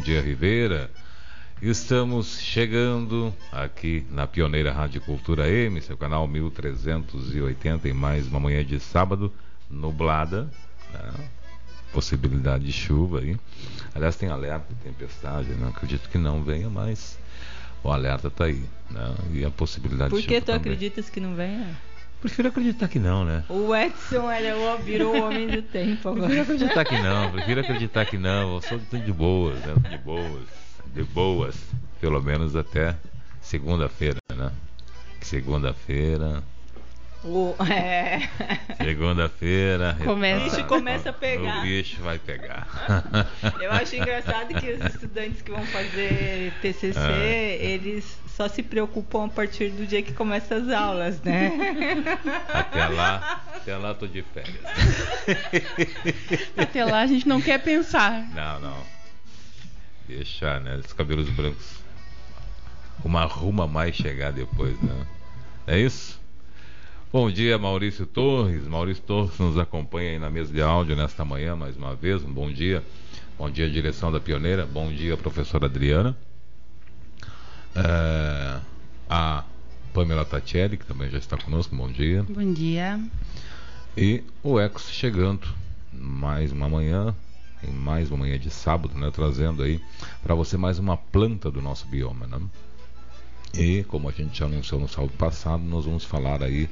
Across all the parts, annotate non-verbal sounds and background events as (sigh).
Dia, Rivera. Estamos chegando aqui na Pioneira Rádio Cultura M, seu canal 1380, em mais uma manhã de sábado nublada. Né? Possibilidade de chuva aí. Aliás, tem alerta de tempestade, não né? acredito que não venha, mas o alerta está aí. Né? E a possibilidade Por de chuva. Por que tu também. acreditas que não venha? Prefiro acreditar que não, né? O Edson era, virou o homem do tempo agora. Prefiro acreditar que não, prefiro acreditar que não. Eu sou de boas, né? De boas, de boas. Pelo menos até segunda-feira, né? Segunda-feira. O, é... Segunda-feira. Começa, bicho começa a pegar. O bicho vai pegar. Eu acho engraçado que os estudantes que vão fazer TCC, é. eles só se preocupam a partir do dia que começam as aulas, né? Até lá, até lá tô de férias. Até lá a gente não quer pensar. Não, não. Deixar, né? Os cabelos brancos. Uma ruma mais chegar depois, né? É isso? Bom dia, Maurício Torres. Maurício Torres nos acompanha aí na mesa de áudio nesta manhã, mais uma vez. Um bom dia. Bom dia, direção da Pioneira. Bom dia, professora Adriana. É, a Pamela Tatielli, que também já está conosco. Bom dia. Bom dia. E o Ex chegando. Mais uma manhã, em mais uma manhã de sábado, né? Trazendo aí para você mais uma planta do nosso bioma, né? E como a gente já anunciou no sábado passado, nós vamos falar aí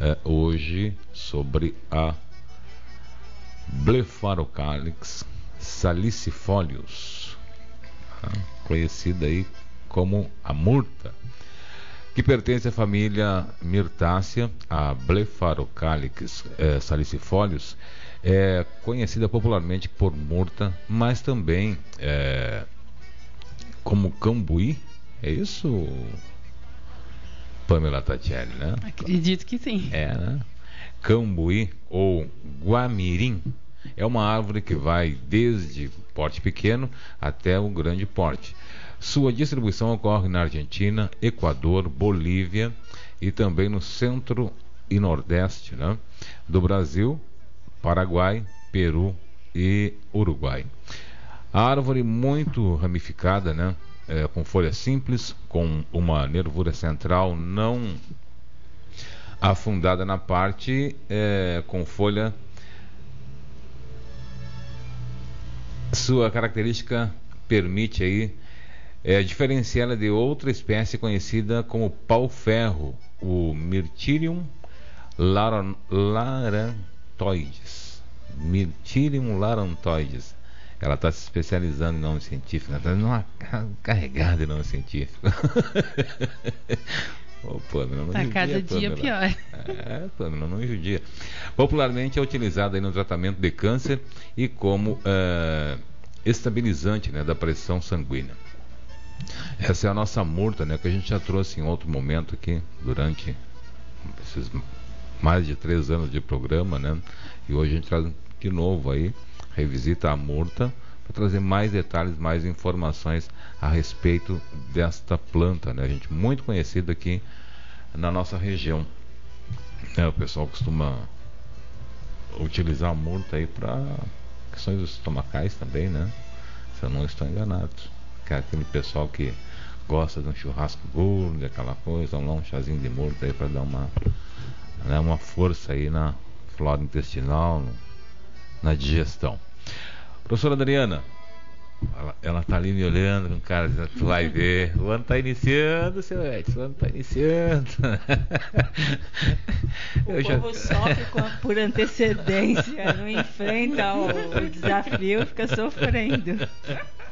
é, hoje sobre a Blepharocalix salicifolius, tá? conhecida aí como a murta, que pertence à família Myrtácea, a Blepharocalix é, salicifolius, é conhecida popularmente por murta, mas também é, como cambuí, é isso, Pamela Tatielli, né? Acredito que sim. É, né? Cambuí ou guamirim é uma árvore que vai desde porte pequeno até o grande porte. Sua distribuição ocorre na Argentina, Equador, Bolívia e também no centro e nordeste né? do Brasil, Paraguai, Peru e Uruguai. A árvore muito ramificada, né? É, com folha simples, com uma nervura central não afundada na parte, é, com folha. Sua característica permite aí é, diferenciá-la de outra espécie conhecida como pau-ferro, o Myrtilium larantoides. Myrtilium larantoides ela está se especializando em nome científico, está dando uma carregada em nome científico. (laughs) oh, não tá judia, cada dia pior. É, Pamela, não judia. Popularmente é utilizada no tratamento de câncer e como é, estabilizante né, da pressão sanguínea. Essa é a nossa murta, né, que a gente já trouxe em outro momento aqui, durante esses mais de três anos de programa, né? E hoje a gente traz de novo aí revisita a murta para trazer mais detalhes, mais informações a respeito desta planta, né, gente? Muito conhecida aqui na nossa região. É, o pessoal costuma utilizar a murta aí para questões estomacais também, né? Se eu não estou enganado. Que é aquele pessoal que gosta de um churrasco gordo, aquela coisa, um, um chazinho de murta aí para dar uma, né, uma força aí na flora intestinal, na digestão. Professora Adriana, ela, ela tá ali me olhando com cara, tu vai ver. O ano tá iniciando, seu Edson, o ano tá iniciando. (laughs) o Eu povo já... sofre por antecedência, não enfrenta o, o desafio, fica sofrendo.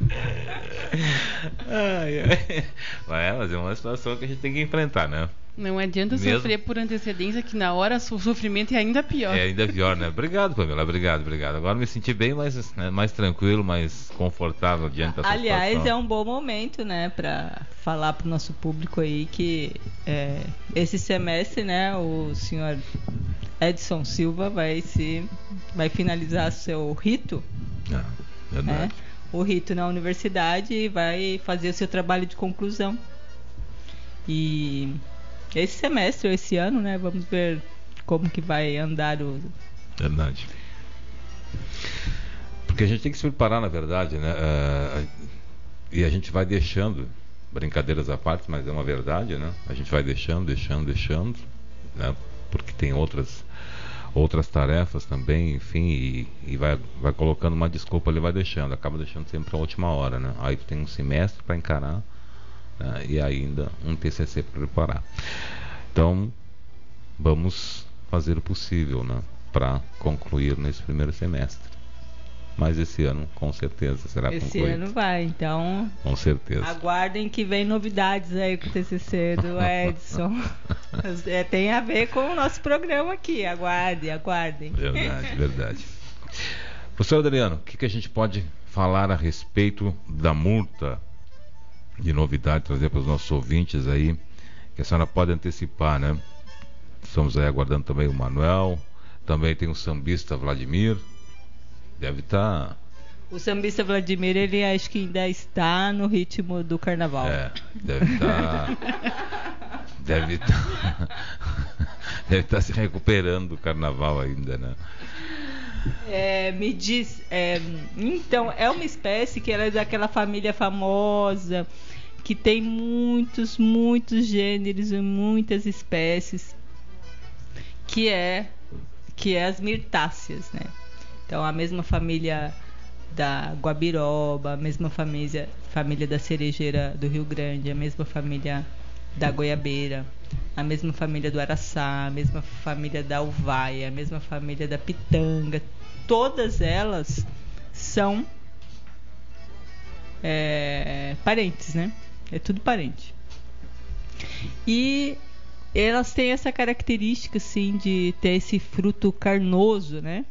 (laughs) ai, ai. Mas é uma situação que a gente tem que enfrentar, né? Não adianta Mesmo... sofrer por antecedência, que na hora o sofrimento é ainda pior. É ainda pior, né? Obrigado, Pamela. Obrigado, obrigado. Agora me senti bem mais, né, mais tranquilo, mais confortável diante dessa Aliás, situação. é um bom momento, né, para falar para o nosso público aí que é, esse semestre, né, o senhor Edson Silva vai se vai finalizar seu rito. Ah, verdade. Né? O rito na universidade e vai fazer o seu trabalho de conclusão. E esse semestre esse ano, né? Vamos ver como que vai andar o. Verdade. Porque a gente tem que se preparar, na verdade, né? Uh, e a gente vai deixando, brincadeiras à parte, mas é uma verdade, né? A gente vai deixando, deixando, deixando, né? Porque tem outras outras tarefas também, enfim, e, e, vai, vai colocando uma desculpa ali, vai deixando, acaba deixando sempre a última hora, né? Aí tem um semestre para encarar né, e ainda um TCC para preparar. Então, vamos fazer o possível né, para concluir nesse primeiro semestre. Mas esse ano, com certeza, será esse concluído. Esse ano vai, então. Com certeza. Aguardem que vem novidades aí com o TCC do (laughs) Edson. é, tem a ver com o nosso programa aqui. Aguardem, aguardem. Verdade, (laughs) verdade. Professor Adriano, o que, que a gente pode falar a respeito da multa de novidade trazer para os nossos ouvintes aí, que a senhora pode antecipar, né? Estamos aí aguardando também o Manuel, também tem o sambista Vladimir, deve estar. Tá... O sambista Vladimir, ele acho que ainda está no ritmo do carnaval. É, deve estar. Tá... deve estar. Tá... (laughs) Deve estar tá se recuperando do carnaval ainda, né? É, me diz. É, então, é uma espécie que ela é daquela família famosa, que tem muitos, muitos gêneros e muitas espécies, que é que é as mirtáceas, né? Então, a mesma família da guabiroba, a mesma família, família da cerejeira do Rio Grande, a mesma família da goiabeira, a mesma família do araçá, a mesma família da uvaia, a mesma família da pitanga, todas elas são é, parentes, né? É tudo parente. E elas têm essa característica, sim, de ter esse fruto carnoso, né?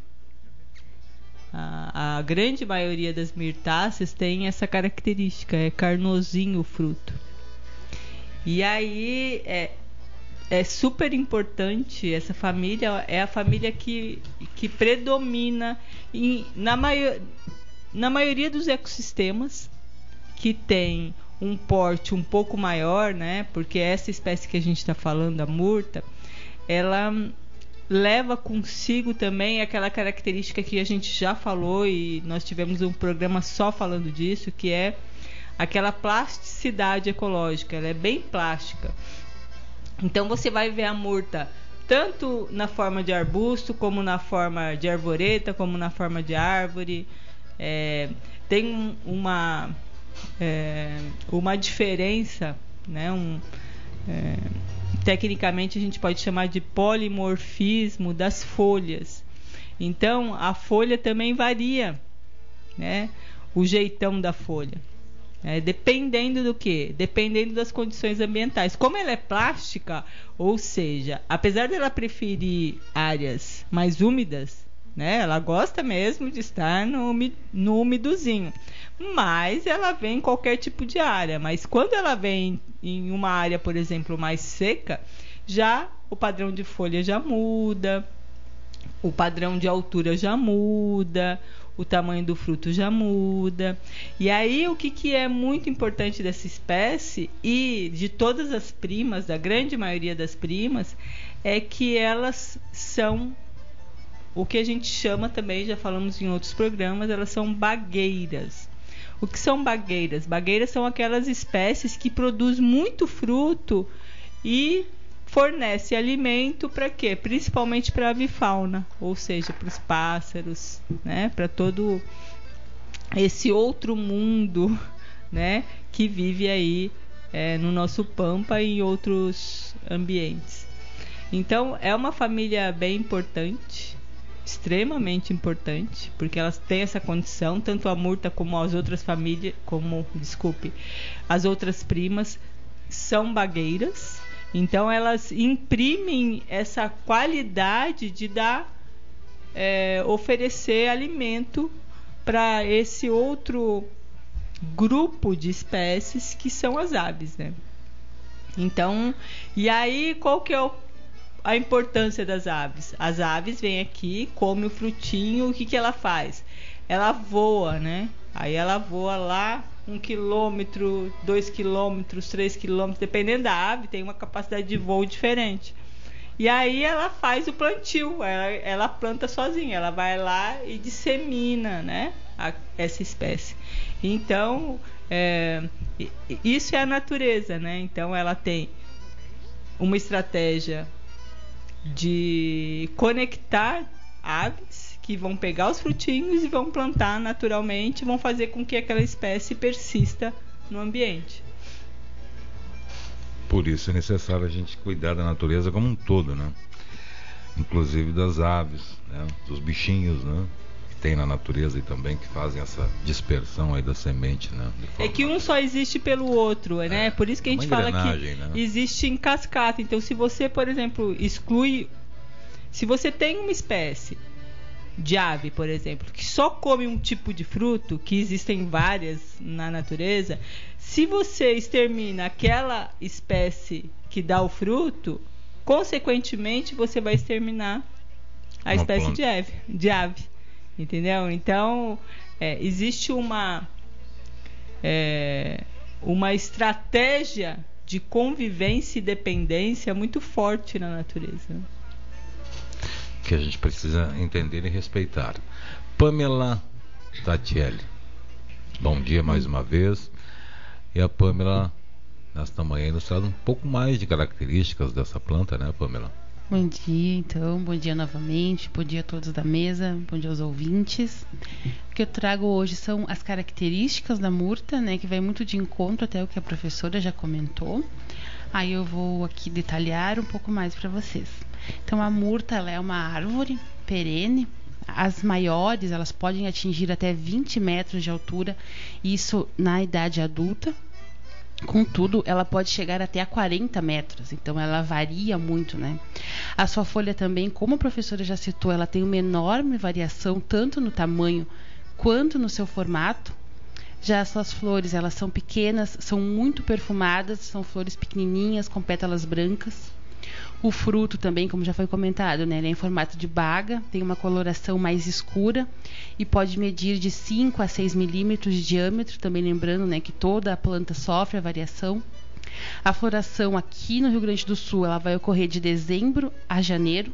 A, a grande maioria das mirtáceas tem essa característica, é carnosinho o fruto. E aí é, é super importante essa família, é a família que, que predomina em, na, maior, na maioria dos ecossistemas que tem um porte um pouco maior, né? Porque essa espécie que a gente está falando, a murta, ela leva consigo também aquela característica que a gente já falou e nós tivemos um programa só falando disso, que é aquela plasticidade ecológica. Ela é bem plástica. Então você vai ver a murta tanto na forma de arbusto, como na forma de arvoreta, como na forma de árvore. É, tem uma, é, uma diferença, né, um, é, tecnicamente a gente pode chamar de polimorfismo das folhas. Então a folha também varia, né? O jeitão da folha. É, dependendo do que? Dependendo das condições ambientais. Como ela é plástica, ou seja, apesar dela preferir áreas mais úmidas, né? Ela gosta mesmo de estar no, no umidozinho. Mas ela vem em qualquer tipo de área. Mas quando ela vem em uma área, por exemplo, mais seca, já o padrão de folha já muda, o padrão de altura já muda, o tamanho do fruto já muda. E aí o que, que é muito importante dessa espécie e de todas as primas, da grande maioria das primas, é que elas são o que a gente chama também, já falamos em outros programas, elas são bagueiras. O que são bagueiras? Bagueiras são aquelas espécies que produzem muito fruto e fornece alimento para quê? Principalmente para a avifauna, ou seja, para os pássaros, né? Para todo esse outro mundo, (laughs) né? Que vive aí é, no nosso pampa e em outros ambientes. Então é uma família bem importante extremamente importante, porque elas têm essa condição, tanto a Murta como as outras famílias, como, desculpe, as outras primas são bagueiras. Então elas imprimem essa qualidade de dar é, oferecer alimento para esse outro grupo de espécies que são as aves, né? Então, e aí qual que é o a importância das aves. As aves vêm aqui, come o frutinho, o que, que ela faz? Ela voa, né? Aí ela voa lá um quilômetro, dois quilômetros, três quilômetros, dependendo da ave, tem uma capacidade de voo diferente. E aí ela faz o plantio, ela, ela planta sozinha, ela vai lá e dissemina, né? A, essa espécie. Então, é, isso é a natureza, né? Então ela tem uma estratégia de conectar aves que vão pegar os frutinhos e vão plantar naturalmente, vão fazer com que aquela espécie persista no ambiente. Por isso é necessário a gente cuidar da natureza como um todo, né? Inclusive das aves, né? dos bichinhos, né? Tem na natureza e também que fazem essa dispersão aí da semente, né? É que um só existe pelo outro, né? É, Por isso que a gente fala que né? existe em cascata. Então, se você, por exemplo, exclui, se você tem uma espécie de ave, por exemplo, que só come um tipo de fruto, que existem várias na natureza, se você extermina aquela espécie que dá o fruto, consequentemente você vai exterminar a uma espécie de ave, de ave. Entendeu? Então, é, existe uma, é, uma estratégia de convivência e dependência muito forte na natureza. que a gente precisa entender e respeitar. Pamela Tatielli, bom dia mais uma vez. E a Pamela, nesta manhã, nos traz um pouco mais de características dessa planta, né, Pamela? Bom dia, então, bom dia novamente, bom dia a todos da mesa, bom dia aos ouvintes. O que eu trago hoje são as características da murta, né, que vai muito de encontro até o que a professora já comentou. Aí eu vou aqui detalhar um pouco mais para vocês. Então a murta ela é uma árvore perene. As maiores elas podem atingir até 20 metros de altura, isso na idade adulta. Contudo, ela pode chegar até a 40 metros, então ela varia muito, né? A sua folha também, como a professora já citou, ela tem uma enorme variação tanto no tamanho quanto no seu formato. Já as suas flores, elas são pequenas, são muito perfumadas, são flores pequenininhas com pétalas brancas. O fruto também, como já foi comentado, né, ele é em formato de baga, tem uma coloração mais escura e pode medir de 5 a 6 milímetros de diâmetro, também lembrando né, que toda a planta sofre a variação. A floração aqui no Rio Grande do Sul ela vai ocorrer de dezembro a janeiro.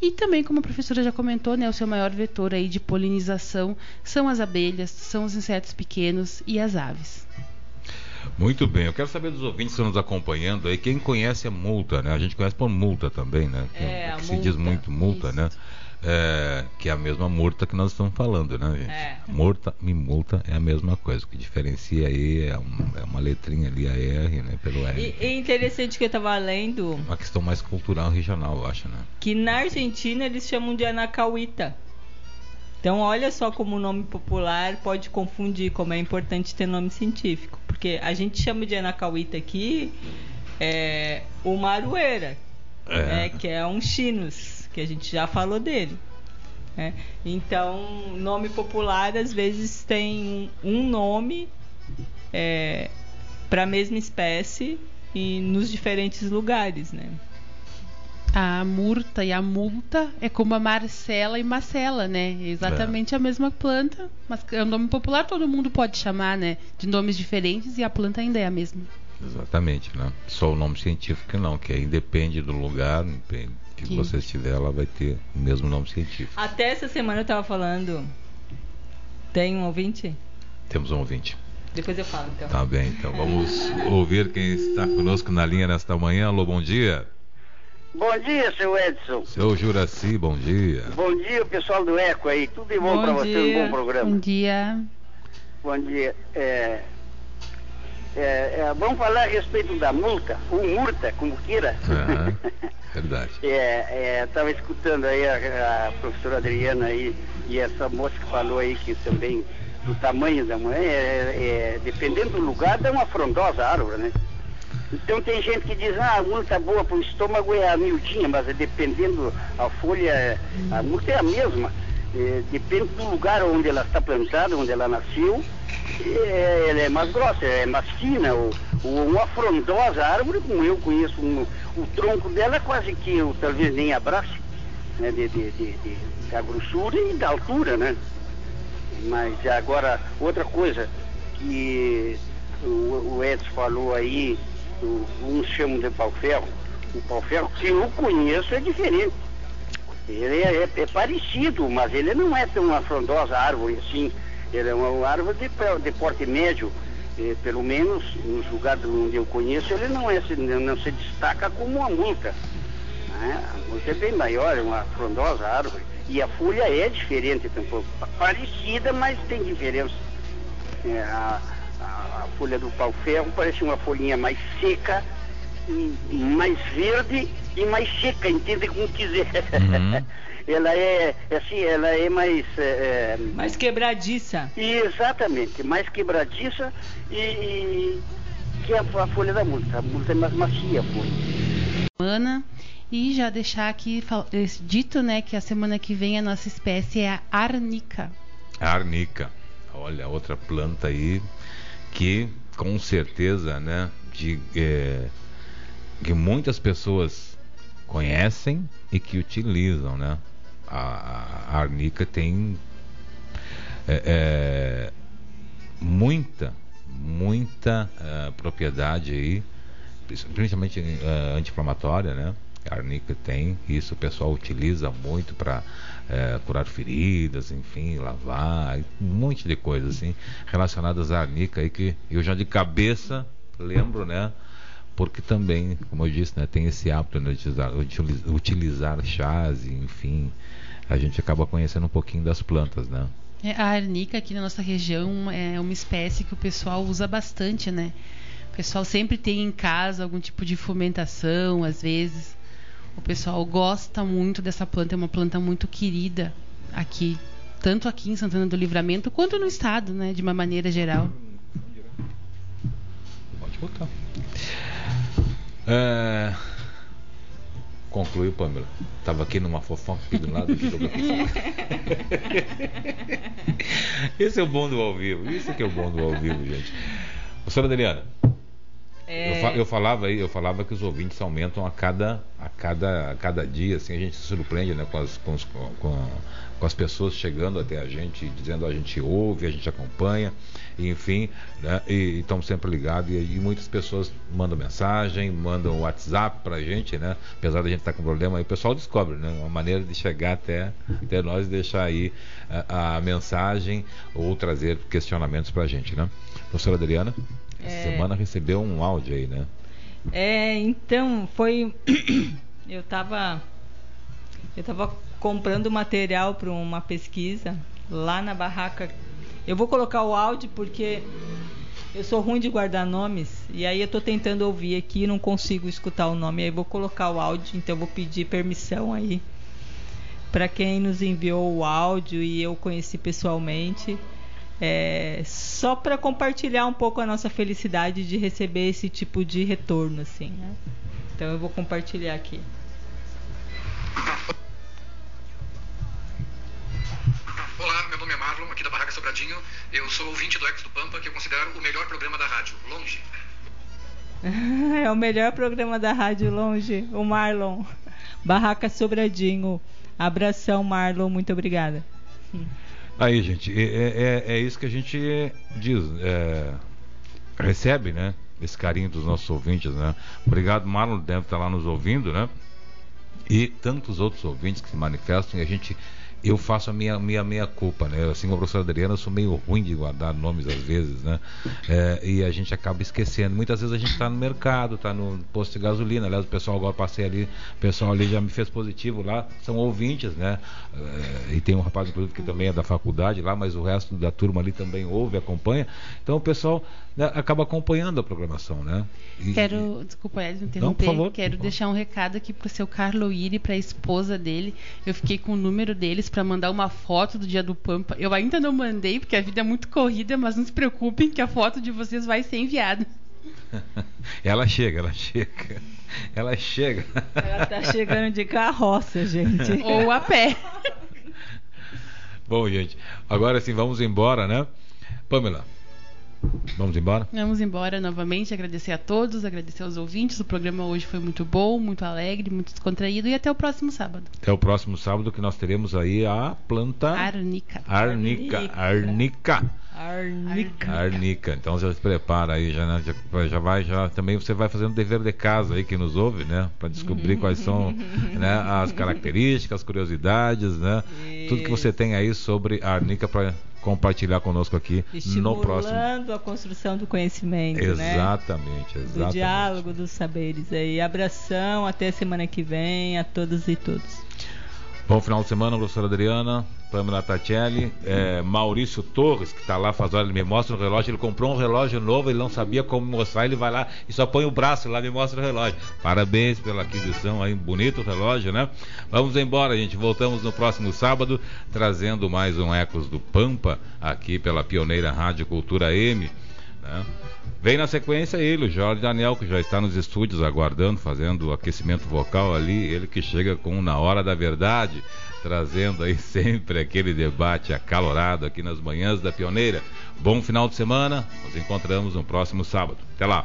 E também, como a professora já comentou, né, o seu maior vetor aí de polinização são as abelhas, são os insetos pequenos e as aves. Muito bem, eu quero saber dos ouvintes que estão nos acompanhando aí, quem conhece a multa, né? A gente conhece por multa também, né? É, que se multa, diz muito multa, isso. né? É, que é a mesma multa que nós estamos falando, né, gente? É. Multa e multa é a mesma coisa. O que diferencia aí é, um- é uma letrinha ali, a R, né? Pelo R. E, e interessante que eu estava lendo Uma questão mais cultural regional, eu acho, né? que na Argentina eles chamam de anacauíta. Então olha só como o nome popular pode confundir, como é importante ter nome científico. Porque a gente chama de anacauíta aqui é, o marueira, É. né, que é um chinus, que a gente já falou dele. né? Então, nome popular às vezes tem um, nome para a mesma espécie e nos diferentes lugares, né? A murta e a multa é como a Marcela e Marcela, né? É exatamente a mesma planta, mas é um nome popular, todo mundo pode chamar, né? De nomes diferentes e a planta ainda é a mesma. Exatamente, né? Só o nome científico que não, que aí depende do lugar que Sim. você estiver, ela vai ter o mesmo nome científico. Até essa semana eu tava falando. Tem um ouvinte? Temos um ouvinte. Depois eu falo, então. Tá bem, então vamos ouvir quem está conosco na linha nesta manhã. Alô, bom dia. Bom dia, seu Edson. Seu Juraci, bom dia. Bom dia, pessoal do Eco aí. Tudo de bom, Bom pra você, um bom programa. Bom dia. Bom dia. É, é, é, vamos falar a respeito da multa, ou multa, como queira. Aham, (laughs) verdade. É, estava escutando aí a, a professora Adriana aí e essa moça que falou aí que também do tamanho da mulher, é, é, dependendo do lugar, dá uma frondosa árvore, né? Então tem gente que diz, ah, a multa boa para o estômago é a miudinha, mas é dependendo a folha, a multa é a mesma. É, depende do lugar onde ela está plantada, onde ela nasceu, é, ela é mais grossa, é mais fina, ou, ou uma frondosa árvore, como eu conheço, um- o tronco dela é quase que eu talvez nem abrace, né, de, de, de, de- da grossura e da altura, né? Mas agora, outra coisa que o, o Edson falou aí, uns chamam de pau-ferro, o pau-ferro que eu conheço é diferente. Ele é, é- é parecido, mas ele não é tão uma frondosa árvore assim. Ele é uma árvore de, de porte médio. Pelo menos nos lugares onde eu conheço, ele não, é, não se destaca como uma multa. né? A multa é bem maior, é uma frondosa árvore. E a folha é diferente tampouco. Parecida, mas tem diferença. É, a, a- a folha do pau-ferro parece uma folhinha mais seca, e mais verde e mais seca, entende como quiser. Uhum. (laughs) ela é assim, ela é mais é, é, Mais quebradiça. exatamente, mais quebradiça e, e que a, a folha da multa. A multa é mais macia a folha. Semana. E já deixar aqui eh, dito, né, que a semana que vem a nossa espécie é a arnica. A arnica. Olha, outra planta aí que com certeza, né, de, é, que muitas pessoas conhecem e que utilizam, né? A, a- arnica tem é, é, muita, muita eh, propriedade aí, principalmente eh, anti-inflamatória, né? Arnica tem isso, o pessoal utiliza muito para é, curar feridas, enfim, lavar, um monte de coisas assim relacionadas à arnica aí que eu já de cabeça lembro, né? Porque também, como eu disse, né, tem esse hábito né, de utilizar, utilizar chás, enfim, a gente acaba conhecendo um pouquinho das plantas, né? É, a arnica aqui na nossa região é uma espécie que o pessoal usa bastante, né? O pessoal sempre tem em casa algum tipo de fomentação, às vezes. O pessoal gosta muito dessa planta, é uma planta muito querida aqui, tanto aqui em Santana do Livramento quanto no estado, né, de uma maneira geral. Pode botar. É... Concluiu, Pamela. Estava aqui numa fofoca aqui do lado. (laughs) Esse é o bom do ao vivo. Isso é que é o bom do ao vivo, gente. Professora Adriana, é... eu, eu, falava aí, eu falava que os ouvintes aumentam a cada, a cada, a cada dia, assim, a gente se surpreende né, com, as, com, os, com, com as pessoas chegando até a gente, dizendo a gente ouve, a gente acompanha, enfim, né, e estão sempre ligados. E, e, muitas pessoas mandam mensagem, mandam WhatsApp para a gente, né, apesar da gente estar tá com problema, aí o pessoal descobre né, uma maneira de chegar até, até nós e deixar aí a, a mensagem ou trazer questionamentos para a gente. Né? Professora Adriana, essa é... semana recebeu um áudio aí, né? É, então, foi. (clears throat) eu estava eu estava comprando material para uma pesquisa lá na barraca. Eu vou colocar o áudio porque eu sou ruim de guardar nomes e aí eu estou tentando ouvir aqui e não consigo escutar o nome. Aí vou colocar o áudio, então eu vou pedir permissão aí para quem nos enviou o áudio e eu conheci pessoalmente. É, só para compartilhar um pouco a nossa felicidade de receber esse tipo de retorno, assim. Né? Então eu vou compartilhar aqui. Olá, meu nome é Marlon, aqui da Barraca Sobradinho. Eu sou ouvinte do Ex do Pampa, que eu considero o melhor programa da rádio, longe. (laughs) é o melhor programa da rádio, longe. O Marlon. Barraca Sobradinho. Abração, Marlon. Muito obrigada. Aí, gente, é, é, é isso que a gente diz. É, recebe, né? Esse carinho dos nossos ouvintes, né? Obrigado, Marlon, deve estar lá nos ouvindo, né? E tantos outros ouvintes que se manifestam e a gente eu faço a minha, minha, minha culpa, né? Assim como a professora Adriana, eu sou meio ruim de guardar nomes às vezes, né? É, e a gente acaba esquecendo. Muitas vezes a gente está no mercado, está no posto de gasolina. Aliás, o pessoal agora passei ali, o pessoal ali já me fez positivo lá, são ouvintes, né? É, e tem um rapaz, inclusive, que também é da faculdade lá, mas o resto da turma ali também ouve, acompanha. Então o pessoal né, acaba acompanhando a programação, né? E, quero, desculpa, Ed, interromper. Não, por favor, quero deixar um recado aqui para o seu Carlo Iri, para a esposa dele. Eu fiquei com o número deles para mandar uma foto do dia do Pampa. Eu ainda não mandei, porque a vida é muito corrida, mas não se preocupem que a foto de vocês vai ser enviada. (laughs) ela chega, ela chega. Ela chega. Ela tá chegando de carroça, gente. (laughs) Ou a pé. Bom, gente, agora sim, vamos embora, né? Pamela, Vamos embora? Vamos embora novamente. Agradecer a todos, agradecer aos ouvintes. O programa hoje foi muito bom, muito alegre, muito descontraído. E até o próximo sábado. Até o próximo sábado que nós teremos aí a planta. Arnica. Arnica. Arnica. Arnica. Arnica. Então já se prepara aí, já, né? já, já vai, já também você vai fazendo dever de casa aí que nos ouve, né? Para descobrir quais são (laughs) né, as características, as curiosidades, né? Isso. Tudo que você tem aí sobre a arnica para compartilhar conosco aqui no próximo. Estimulando a construção do conhecimento, exatamente, né? Exatamente, Do diálogo dos saberes aí. Abração, até semana que vem a todos e todos. Bom final de semana, professora Adriana, Pamela Tatielli, é, Maurício Torres, que está lá faz hora, ele me mostra o relógio, ele comprou um relógio novo, ele não sabia como mostrar, ele vai lá e só põe o braço lá e me mostra o relógio. Parabéns pela aquisição aí, bonito relógio, né? Vamos embora, gente, voltamos no próximo sábado, trazendo mais um Ecos do Pampa, aqui pela pioneira Rádio Cultura M, né? Vem na sequência ele, o Jorge Daniel, que já está nos estúdios aguardando, fazendo o aquecimento vocal ali, ele que chega com Na Hora da Verdade, trazendo aí (laughs) sempre aquele debate acalorado aqui nas manhãs da Pioneira. Bom final de semana, nos encontramos no próximo sábado. Até lá!